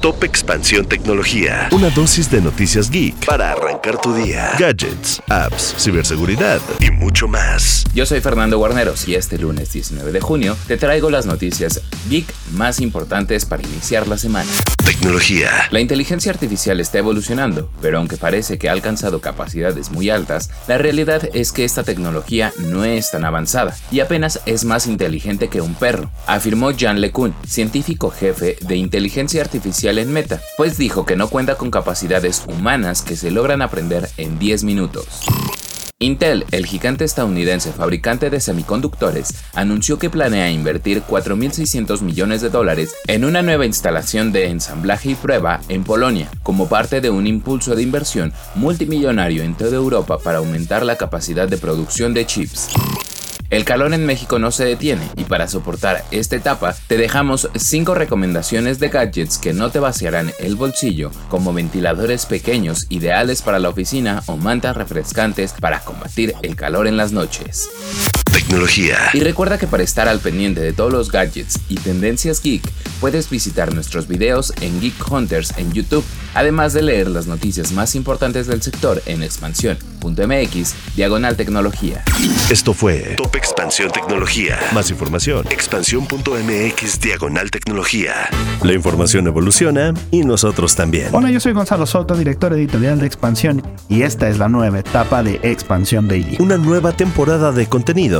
Top Expansión Tecnología. Una dosis de noticias geek para arrancar tu día. Gadgets, apps, ciberseguridad y mucho más. Yo soy Fernando Guarneros y este lunes 19 de junio te traigo las noticias geek más importantes para iniciar la semana. Tecnología. La inteligencia artificial está evolucionando, pero aunque parece que ha alcanzado capacidades muy altas, la realidad es que esta tecnología no es tan avanzada y apenas es más inteligente que un perro, afirmó Jan LeCun, científico jefe de inteligencia artificial en Meta, pues dijo que no cuenta con capacidades humanas que se logran aprender en 10 minutos. Intel, el gigante estadounidense fabricante de semiconductores, anunció que planea invertir 4.600 millones de dólares en una nueva instalación de ensamblaje y prueba en Polonia, como parte de un impulso de inversión multimillonario en toda Europa para aumentar la capacidad de producción de chips. El calor en México no se detiene y para soportar esta etapa te dejamos 5 recomendaciones de gadgets que no te vaciarán el bolsillo como ventiladores pequeños ideales para la oficina o mantas refrescantes para combatir el calor en las noches. Tecnología. Y recuerda que para estar al pendiente de todos los gadgets y tendencias geek, puedes visitar nuestros videos en Geek Hunters en YouTube, además de leer las noticias más importantes del sector en expansión.mx, diagonal tecnología. Esto fue Top Expansión Tecnología. Más información, expansión.mx, diagonal tecnología. La información evoluciona y nosotros también. Hola, yo soy Gonzalo Soto, director editorial de Expansión, y esta es la nueva etapa de Expansión Daily. Una nueva temporada de contenido,